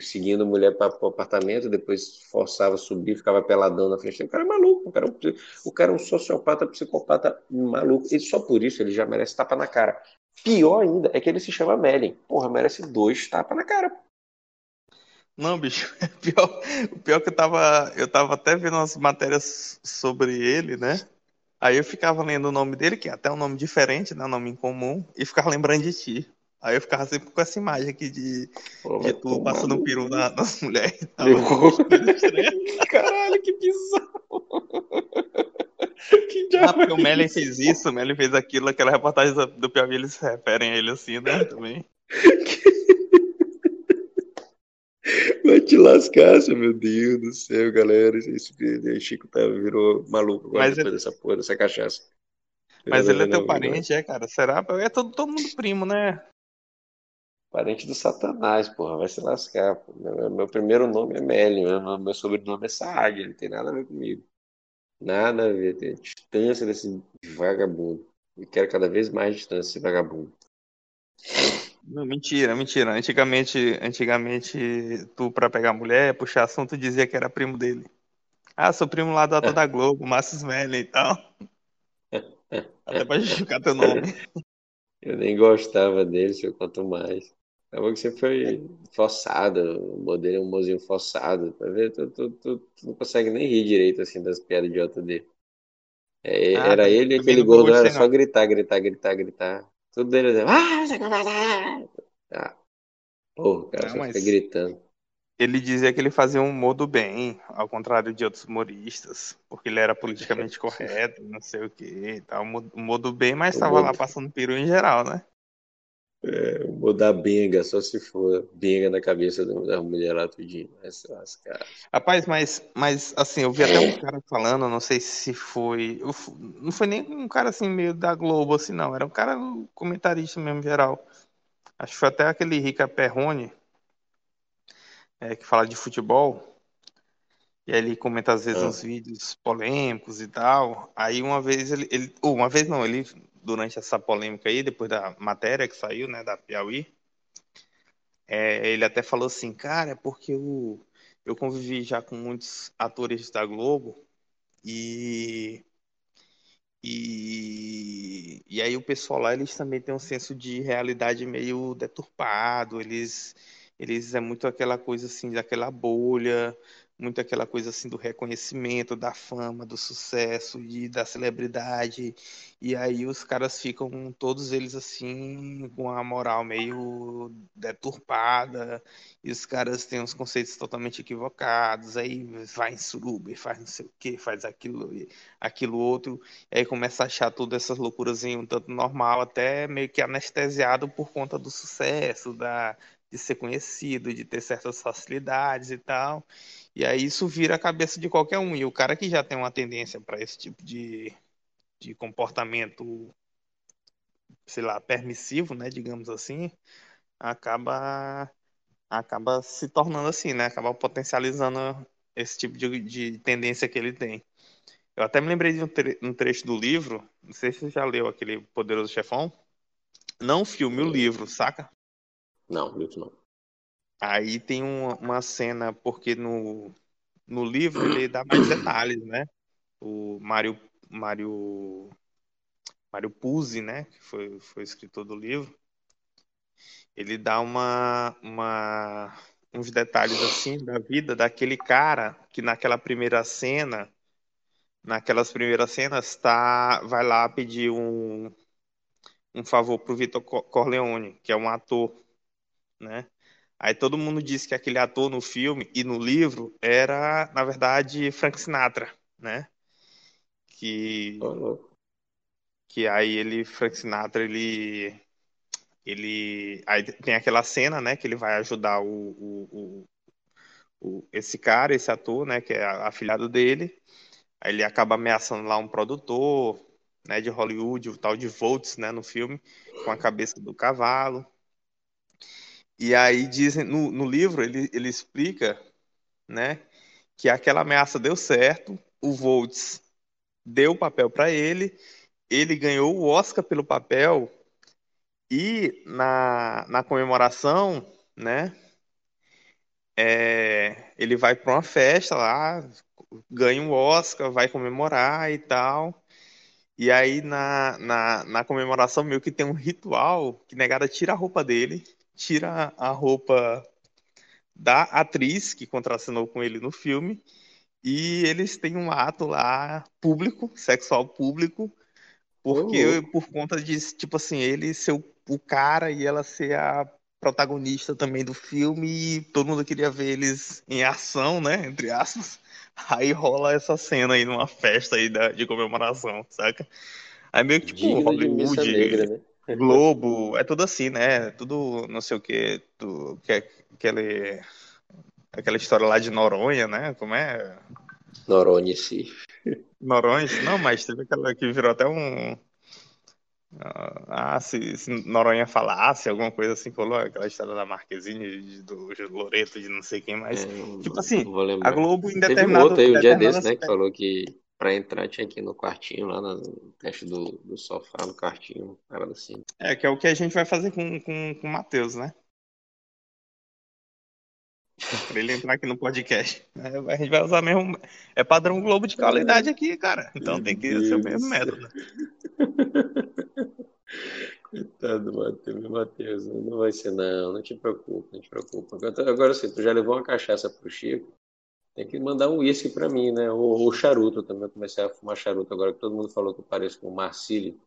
S3: seguindo a mulher para o apartamento, depois forçava a subir, ficava peladão na frente. O cara é maluco, o cara, é o cara é um sociopata, psicopata maluco. E só por isso ele já merece tapa na cara. Pior ainda é que ele se chama Melin. Porra, merece dois tapas na cara.
S2: Não, bicho, pior, o pior que eu tava, eu tava até vendo umas matérias sobre ele, né? Aí eu ficava lendo o nome dele, que é até um nome diferente, né? Um nome incomum, e ficava lembrando de ti. Aí eu ficava sempre com essa imagem aqui de, Pô, de tu passando um peru na, nas mulheres.
S3: Caralho, que bizarro!
S2: que ah, porque o Melly fez isso, o Melly fez aquilo, aquela reportagem do Piauí, eles se referem a ele assim, né? Também.
S3: Vai te lascar, meu Deus do céu, galera. Esse Chico tá, virou maluco agora Mas depois ele... dessa porra, dessa cachaça.
S2: Mas ele é teu parente, é, cara? Será? É todo, todo mundo primo, né?
S3: Parente do Satanás, porra, vai se lascar. Meu, meu, primeiro nome é Meli, meu, meu sobrenome é Saag, não tem nada a ver comigo. Nada a ver, tem distância desse vagabundo. E quero cada vez mais distância desse vagabundo.
S2: Não, mentira, mentira. Antigamente, antigamente tu, pra pegar mulher, puxar assunto, dizia que era primo dele. Ah, sou primo lá do ator da Globo, Márcio Smelly e tal. Até pra justificar teu nome.
S3: Eu nem gostava dele, se eu quanto mais. Acabou que você foi forçado, o modelo é um mozinho forçado. Tá vendo? Tu, tu, tu, tu, não consegue nem rir direito assim das piadas idiotas dele. É, ah, era ele e aquele gordo, era só gritar, gritar, gritar, gritar. Tudo ah, você ah, Porra, cara, não, fica gritando.
S2: Ele dizia que ele fazia um modo bem, ao contrário de outros humoristas, porque ele era politicamente correto, não sei o que tal. O modo bem, mas estava lá passando peru em geral, né?
S3: É, mudar benga, só se for benga na cabeça da mulher lá tudinho. Mas,
S2: cara. Rapaz, mas, mas assim, eu vi até um cara falando, não sei se foi. Não foi nem um cara assim, meio da Globo, assim, não. Era um cara comentarista mesmo, geral. Acho que foi até aquele Rica Perrone, é, que fala de futebol. E aí ele comenta às vezes ah. uns vídeos polêmicos e tal. Aí uma vez ele, ele. Uma vez não, ele durante essa polêmica aí, depois da matéria que saiu, né, da Piauí, é, ele até falou assim, cara, é porque eu, eu convivi já com muitos atores da Globo e, e, e aí o pessoal lá, eles também têm um senso de realidade meio deturpado, eles, eles é muito aquela coisa assim, daquela bolha, muito aquela coisa assim do reconhecimento, da fama, do sucesso e da celebridade. E aí os caras ficam todos eles assim com a moral meio deturpada, e os caras têm uns conceitos totalmente equivocados. Aí vai em suruba faz não sei o que, faz aquilo aquilo outro, e aí começa a achar todas essas loucuras um tanto normal, até meio que anestesiado por conta do sucesso, da de ser conhecido, de ter certas facilidades e tal. E aí isso vira a cabeça de qualquer um. E o cara que já tem uma tendência para esse tipo de, de comportamento, sei lá, permissivo, né, digamos assim, acaba acaba se tornando assim, né? Acaba potencializando esse tipo de, de tendência que ele tem. Eu até me lembrei de um, tre um, trecho do livro, não sei se você já leu aquele Poderoso Chefão. Não filme, o livro, saca?
S3: Não, livro não.
S2: Aí tem uma, uma cena, porque no, no livro ele dá mais detalhes, né? O Mário, Mário, Mário Puzi, né? Que foi, foi escritor do livro. Ele dá uma, uma, uns detalhes assim da vida daquele cara que naquela primeira cena, naquelas primeiras cenas, tá, vai lá pedir um, um favor pro Vitor Corleone, que é um ator, né? Aí todo mundo disse que aquele ator no filme e no livro era, na verdade, Frank Sinatra, né? Que que aí ele Frank Sinatra ele ele aí tem aquela cena, né, que ele vai ajudar o, o, o, o, esse cara, esse ator, né, que é afilhado dele, aí ele acaba ameaçando lá um produtor, né, de Hollywood, o tal de Volts, né, no filme, com a cabeça do cavalo. E aí dizem, no, no livro ele, ele explica, né, que aquela ameaça deu certo, o Volts deu o papel para ele, ele ganhou o Oscar pelo papel e na, na comemoração, né, é, ele vai para uma festa lá, ganha um Oscar, vai comemorar e tal. E aí na, na, na comemoração meio que tem um ritual que negada tira a roupa dele, tira a roupa da atriz que contracenou com ele no filme e eles têm um ato lá público, sexual público, porque oh. por conta de, tipo assim, ele ser o, o, cara e ela ser a protagonista também do filme e todo mundo queria ver eles em ação, né, entre aspas. Aí rola essa cena aí numa festa aí da, de comemoração, saca? Aí meio que tipo Digno Hollywood, negra, né? Globo, é tudo assim, né? Tudo não sei o que, tu, que é aquele aquela história lá de Noronha, né? Como é?
S3: Noronha, sim.
S2: Noronha, não, mas teve aquela que virou até um. Ah, se, se Noronha falasse, alguma coisa assim, falou aquela história da Marquezine, do Loreto, de não sei quem mais. É, tipo assim, a Globo em determinado... Teve um
S3: outro aí, um dia desse, né, que falou que pra entrar tinha que ir no quartinho, lá no teste do, do sofá, no quartinho, cara assim.
S2: É, que é o que a gente vai fazer com, com, com o Matheus, né? Pra ele entrar aqui no podcast. A gente vai usar mesmo. É padrão Globo de qualidade aqui, cara. Então tem que ser o mesmo método.
S3: Coitado do Matheus, Matheus, não vai ser não, não te preocupa, não te preocupa. Agora sim, tu já levou uma cachaça pro Chico, tem que mandar um uísque pra mim, né? Ou, ou charuto também, eu comecei a fumar charuto agora que todo mundo falou que eu pareço com o Marcílio,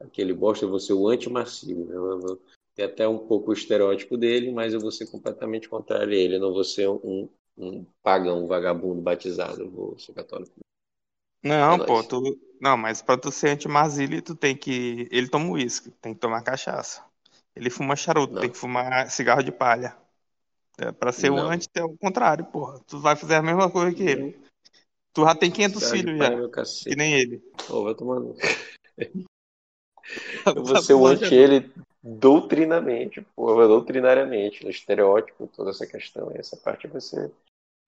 S3: aquele bosta, eu vou ser o anti-Marcílio, né? eu, eu, tem até um pouco o estereótipo dele, mas eu vou ser completamente contrário a ele. Eu não vou ser um, um pagão, um vagabundo batizado. Eu vou ser católico.
S2: Não, é pô, tu... Não, mas pra tu ser anti-Marzili, tu tem que. Ele toma uísque, tem que tomar cachaça. Ele fuma charuto, não. tem que fumar cigarro de palha. É, pra ser não. o anti, é o contrário, porra. Tu vai fazer a mesma coisa que ele. Tu já tem 500 cigarro filhos já. Que nem ele.
S3: Pô, vai tomando. Eu vou ser o anti ele doutrinamente, porra, doutrinariamente, no estereótipo, toda essa questão. essa parte vai ser,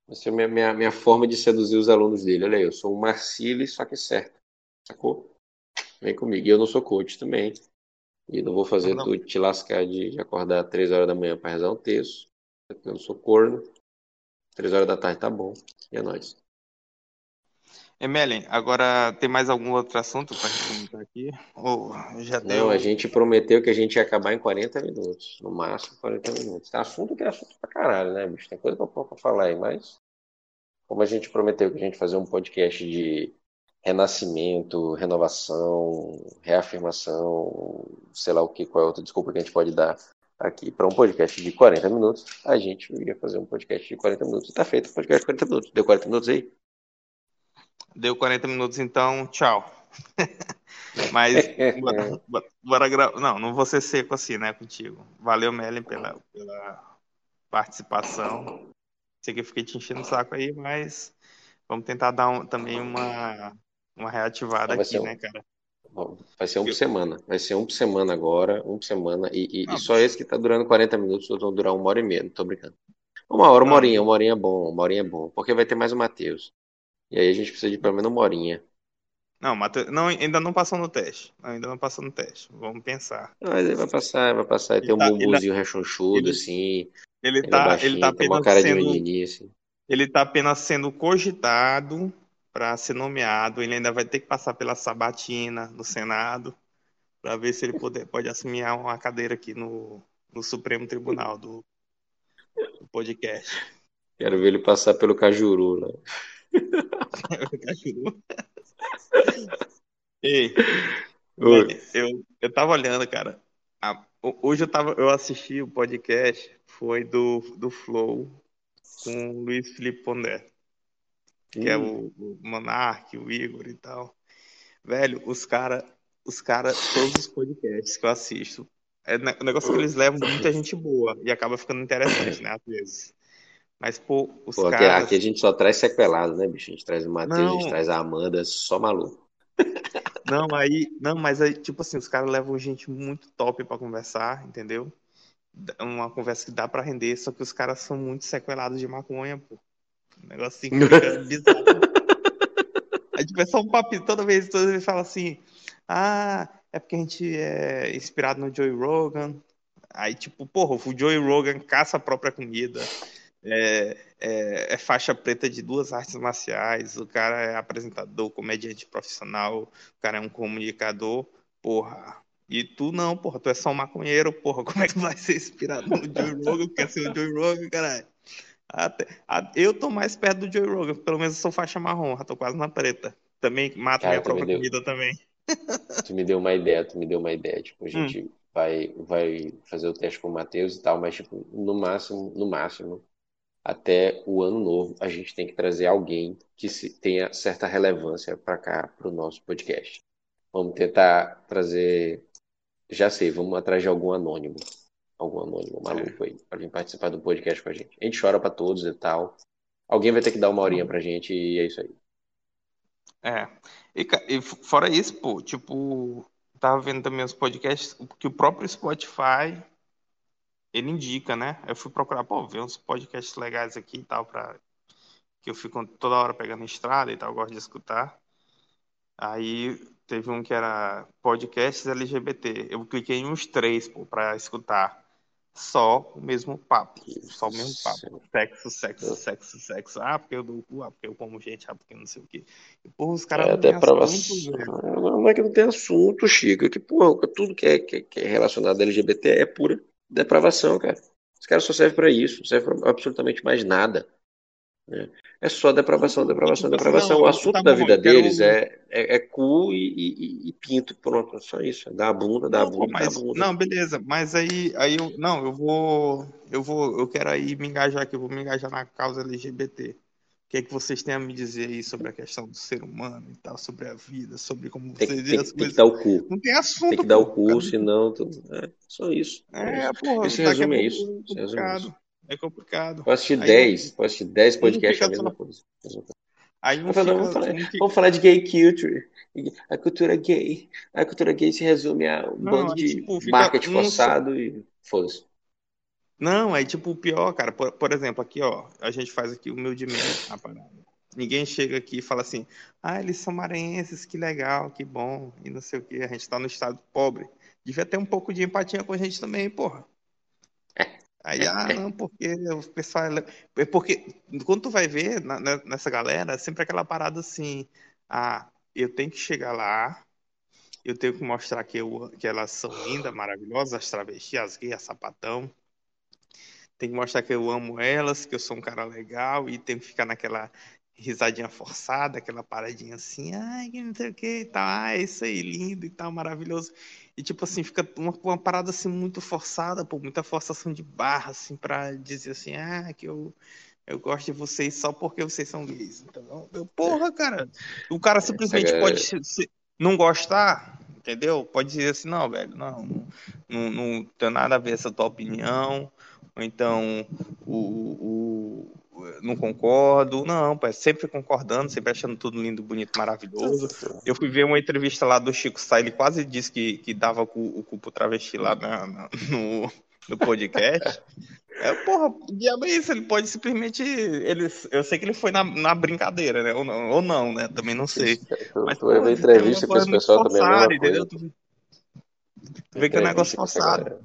S3: vai ser minha, minha, minha forma de seduzir os alunos dele. Olha aí, eu sou um Marcile, só que certo. Sacou? Vem comigo. E eu não sou coach também. E não vou fazer não. tu te lascar de, de acordar três horas da manhã para rezar um texto. Eu não sou corno. Três horas da tarde tá bom. E é nóis.
S2: Emelin, agora tem mais algum outro assunto para gente comentar aqui? Ou já deu?
S3: Não, a gente prometeu que a gente ia acabar em 40 minutos, no máximo 40 minutos. Assunto que é assunto pra caralho, né, bicho? Tem coisa pra, pra falar aí, mas como a gente prometeu que a gente fazer um podcast de renascimento, renovação, reafirmação, sei lá o que, qual é outra desculpa que a gente pode dar aqui para um podcast de 40 minutos, a gente ia fazer um podcast de 40 minutos. Tá feito o podcast de 40 minutos. Deu 40 minutos aí?
S2: Deu 40 minutos, então, tchau. Mas bora, bora gravar. Não, não vou ser seco assim, né, contigo. Valeu, Melen, pela, pela participação. Sei que eu fiquei te enchendo o saco aí, mas vamos tentar dar um, também uma, uma reativada aqui,
S3: um,
S2: né, cara?
S3: Vai ser um por semana. Vai ser um por semana agora, um por semana. E, e, ah, e só esse que tá durando 40 minutos, os outros vão durar uma hora e meia, não tô brincando. Uma hora, uma horinha, uma horinha é bom, uma horinha é bom. Porque vai ter mais o Matheus. E aí a gente precisa de pelo menos uma horinha.
S2: Não, não, ainda não passou no teste. Ainda não passou no teste. Vamos pensar.
S3: Mas ele vai passar, vai passar. Ele tem um tá, bumbumzinho rechonchudo, ele, assim.
S2: Ele é tá, ele, ele tá apenas uma cara sendo, de assim. Ele tá apenas sendo cogitado para ser nomeado. Ele ainda vai ter que passar pela sabatina no Senado para ver se ele pode, pode assumir uma cadeira aqui no, no Supremo Tribunal do, do podcast.
S3: Quero ver ele passar pelo Cajuru lá.
S2: Ei, eu, eu tava olhando, cara. A, hoje eu, tava, eu assisti o podcast, foi do, do Flow com o Luiz Felipe Pondé, que é o, o Monark, o Igor e tal. Velho, os caras, os cara, todos os podcasts que eu assisto, é o negócio que eles levam muita gente boa e acaba ficando interessante, né, às vezes. Mas, pô, os
S3: Pô,
S2: caras.
S3: aqui a gente só traz sequelado, né, bicho? A gente traz o Matheus, a gente
S2: Não.
S3: traz a Amanda, só maluco.
S2: Não, aí. Não, mas aí, tipo assim, os caras levam gente muito top pra conversar, entendeu? Uma conversa que dá pra render, só que os caras são muito sequelados de maconha, pô. Um negócio assim bizarro. Aí, tipo, é só um papinho. Toda vez, toda vez fala assim: Ah, é porque a gente é inspirado no Joey Rogan. Aí, tipo, porra, o Joey Rogan caça a própria comida. É, é, é faixa preta de duas artes marciais. O cara é apresentador, comediante profissional. O cara é um comunicador. Porra. E tu não, porra. Tu é só um maconheiro, porra. Como é que vai ser inspirado no Joey Rogan? Quer ser o Joey Rogan, caralho? Até- a- eu tô mais perto do Joey Rogan. Pelo menos eu sou faixa marrom. Já tô quase na preta. Também mato
S3: Cara,
S2: minha própria
S3: deu-
S2: comida também.
S3: Tu me deu uma ideia, tu me deu uma ideia. Tipo, a
S2: Hum.
S3: gente vai, vai fazer o teste com o Matheus e tal, mas, tipo, no máximo, no máximo, até o ano novo, a gente tem que trazer alguém que se, tenha certa relevância para cá, pro nosso podcast. Vamos tentar trazer, já sei, vamos atrás de algum anônimo. Algum anônimo maluco aí, pra vir participar do podcast com a gente. A gente chora pra todos e tal. Alguém vai ter que dar uma horinha pra gente e é isso aí.
S2: É. E, e fora isso, pô, tipo, tava vendo também os podcasts que o próprio Spotify ele indica, né? Eu fui procurar, pô, ver uns podcasts legais aqui e tal, pra... que eu fico toda hora pegando estrada e tal, gosto de escutar. Aí teve um que era podcasts LGBT. Eu cliquei em uns três, pô, pra escutar. Só o mesmo papo. Só o mesmo papo. Sexo, sexo, sexo, sexo. Ah, porque eu dou cu, ah, porque eu como gente, ah, porque não sei o quê. E, porra, os caras
S3: É
S2: não
S3: até
S2: têm
S3: pra
S2: assunto.
S3: Não é que não tem assunto, Chico. É que, porra, tudo que é, que, que é relacionado a LGBT é pura depravação, cara. Os caras só servem pra isso, não serve pra absolutamente mais nada. É só depravação, depravação, depravação.
S2: não,
S3: O assunto
S2: tá
S3: da
S2: bom,
S3: vida deles é, é, é cu e, e- e pinto. Pronto, é só isso. Dá a bunda, dá a bunda, dá a bunda.
S2: não, beleza, mas aí, aí eu, não, eu vou, eu vou, eu quero aí me engajar aqui, eu vou me engajar na causa LGBT. O que é que vocês têm a me dizer aí sobre a questão do ser humano e tal, sobre a vida, sobre como
S3: Tem,
S2: vocês
S3: tem,
S2: as
S3: tem que dar o cu.
S2: Não tem assunto,
S3: Tem que dar o cu, senão. tudo- É só isso. É
S2: É,
S3: isso.
S2: porra,
S3: Esse
S2: a
S3: resume é isso.
S2: é
S3: Esse resume é isso.
S2: É complicado.
S3: Posso assistir
S2: Aí
S3: 10, posso assistir 10
S2: um
S3: podcasts a mesma coisa.
S2: Aí um
S3: Vamos falar, vamos, falar,
S2: fica-
S3: vamos falar de gay culture. A cultura gay. A cultura gay se resume a um
S2: Não,
S3: bando
S2: aí,
S3: de
S2: tipo, fica
S3: marketing forçado e foda-se.
S2: Não, aí tipo o pior, cara, por, por exemplo, aqui, ó, a gente faz aqui humildemente a parada. Ninguém chega aqui e fala assim, ah, eles são maranhenses, que legal, que bom, e não sei o quê, a gente tá no estado pobre. Devia ter um pouco de empatia com a gente também, porra. Aí, ah, não, porque o pessoal. é É porque quando tu vai ver na- na- nessa galera, sempre aquela parada assim, ah, eu tenho que chegar lá, eu tenho que mostrar que, eu, que elas são lindas, maravilhosas, as travestis, as gays, as sapatão. Tem que mostrar que eu amo elas, que eu sou um cara legal e tem que ficar naquela risadinha forçada, aquela paradinha assim, ai, que não sei o que e tal, ah, é isso aí, lindo e tal, maravilhoso. E tipo assim, fica uma, uma parada assim muito forçada, pô, muita forçação de barra, assim, pra dizer assim, ah, que eu, eu gosto de vocês só porque vocês são gays. Então, eu, porra, cara, o cara simplesmente
S3: galera-
S2: pode se- se- não gostar, entendeu? Pode dizer assim, não, velho, não, não, não, não tem nada a ver essa tua opinião, ou então o- o- não concordo, não, pô, é sempre concordando, sempre achando tudo lindo, bonito, maravilhoso. Eu fui ver uma entrevista lá do Chico Sá, ele quase disse que, que dava o cu pro travesti lá na- na- no, no podcast. É, porra, o diabo é isso, ele pode simplesmente. Ele, eu sei que ele foi na, na brincadeira, né? Ou não, ou não, né? Também não sei.
S3: Tu,
S2: Mas,
S3: tu vai ver entrevista com esse pessoal também, é
S2: entendeu? Tu, tu vê que é um negócio forçado.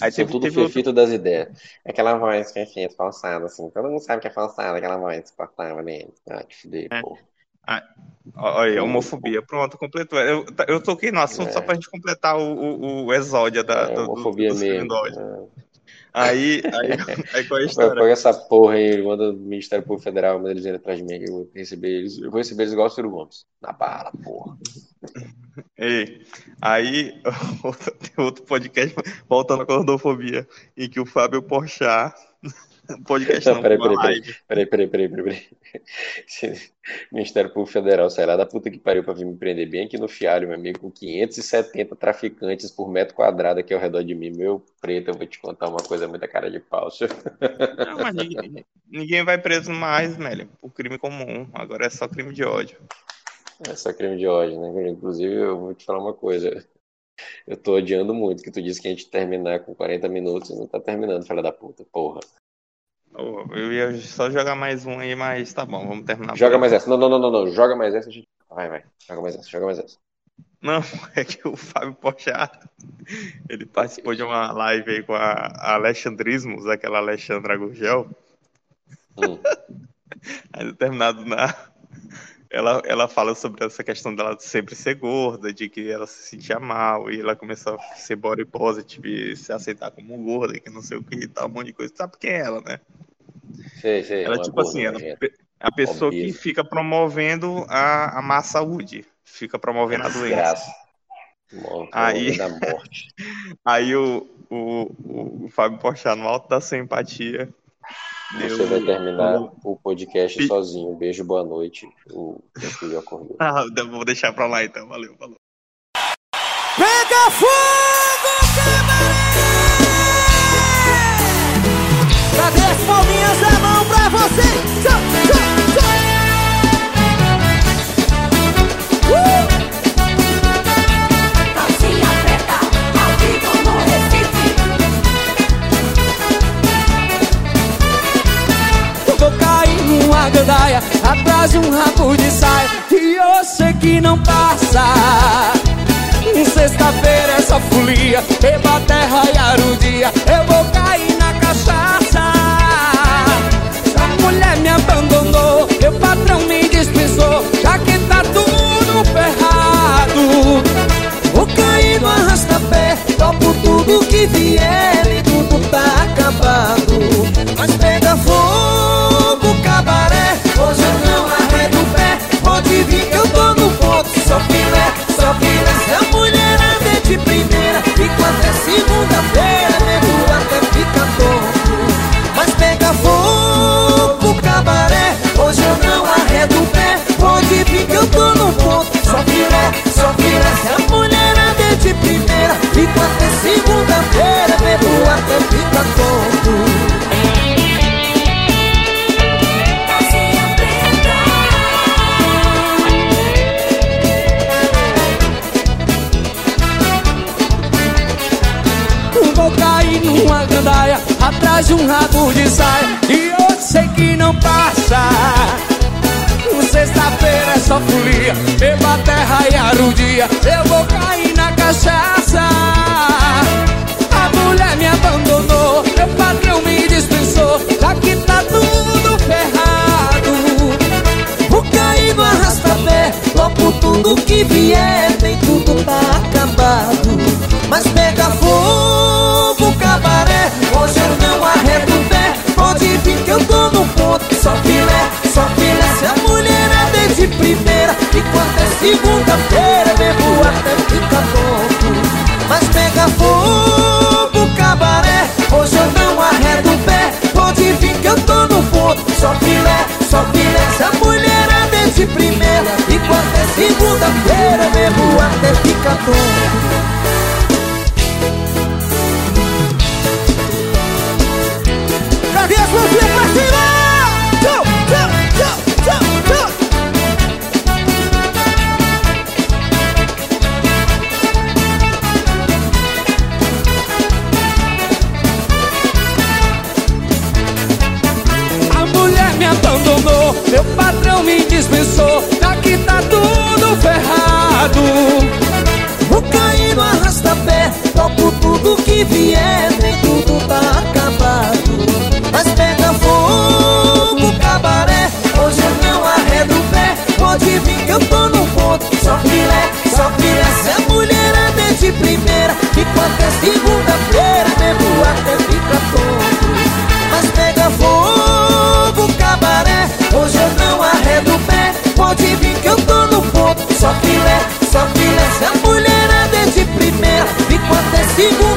S2: Aí teve,
S3: tudo
S2: teve outro.
S3: fefito das ideias. Aquela voz fefita, falsada, assim. Todo mundo sabe que é falsada, aquela voz cortava nele. Ah, que fuder,
S2: É.
S3: porra.
S2: Olha aí, homofobia. Pronto, completou. Eu, eu toquei no assunto
S3: É.
S2: só pra gente completar o, o, o exódia da,
S3: É,
S2: do, do,
S3: homofobia
S2: do
S3: mesmo.
S2: Aí, aí, aí qual é a história?
S3: pega essa porra aí, manda o Ministério Público Federal, manda eles irem atrás de mim, que eu vou receber eles. Eu vou receber eles igual o Ciro Gomes. Na bala, porra.
S2: Ei, aí, outro- podcast, voltando a gordofobia, em que o Fábio Porchat Podcast não, não
S3: peraí, peraí, peraí, peraí, peraí, peraí, peraí, peraí. Ministério Público Federal, sai lá da puta que pariu pra vir me prender bem aqui no Fialho, meu amigo, com 570 traficantes por metro quadrado aqui ao redor de mim. Meu preto, eu vou te contar uma coisa muita cara de pau.
S2: Não, mas ninguém, ninguém vai preso mais, velho, por crime comum. Agora é só crime de ódio.
S3: É só crime de ódio, né? Inclusive, eu vou te falar uma coisa. Eu tô odiando muito que tu disse que a gente terminar com 40 minutos e não tá terminando, filha da puta, porra.
S2: Eu ia só jogar mais um aí, mas tá bom, vamos terminar.
S3: Joga mais essa. Não, não, não, não, não. Joga mais essa. Gente... Vai, vai. Joga mais essa, joga mais essa.
S2: Não, é que o Fábio Pochato, ele participou de uma live aí com a Alexandrismos, aquela Alexandra Gurgel. Hum. Aí, determinado na, ela, ela fala sobre essa questão dela sempre ser gorda, de que ela se sentia mal, e ela começou a ser body positive se aceitar como gorda, que não sei o que e tal, um monte de coisa. Sabe quem é ela, né?
S3: Sei, sei.
S2: Ela, tipo assim, ela, é a pessoa que fica promovendo a, a má saúde, fica promovendo a doença. aí,
S3: da morte.
S2: aí o, o, o Fábio Pochá, no alto da sua empatia,
S3: você vai terminar o podcast sozinho. Beijo, boa noite. O filho acordou.
S2: Ah, vou deixar pra lá então. Valeu, falou.
S1: Pega fogo, cabaré! Cadê as palminhas
S4: De um rabo de saia. E eu sei que não passa. Sexta-feira essa folia. Eba até raiar o dia Eu vou cair na cachaça. A mulher me abandonou. Meu patrão me dispensou Já que tá tudo ferrado. Vou cair no arrasta-pé Topo tudo que vier E tudo tá acabado um rabo de saia E eu sei que não passa. Sexta-feira é só folia Beba até raiar o dia Eu vou cair na cachaça. A mulher me abandonou Meu patrão me dispensou que tá tudo ferrado. Vou cair no arrasta-pé Logo tudo que vier Nem de primeira Fico até segunda-feira Bebo até fica tonto Mas pega fogo, cabaré Hoje eu não arredo o pé. Pode vir que eu tô no ponto Só filé, só filé. Se a mulher é de primeira Fico até segunda-feira Bebo até fica tonto
S1: Cadê as mãozinhas
S4: ferrado.
S1: Vou cair no arrasta-pé Topo tudo que vier Nem tudo tá acabado. Mas pega fogo, cabaré Hoje eu não arredo o pé. Pode vir que eu tô no ponto Só filé, só filé. Se a mulher anda de primeira Fico até segunda-feira Só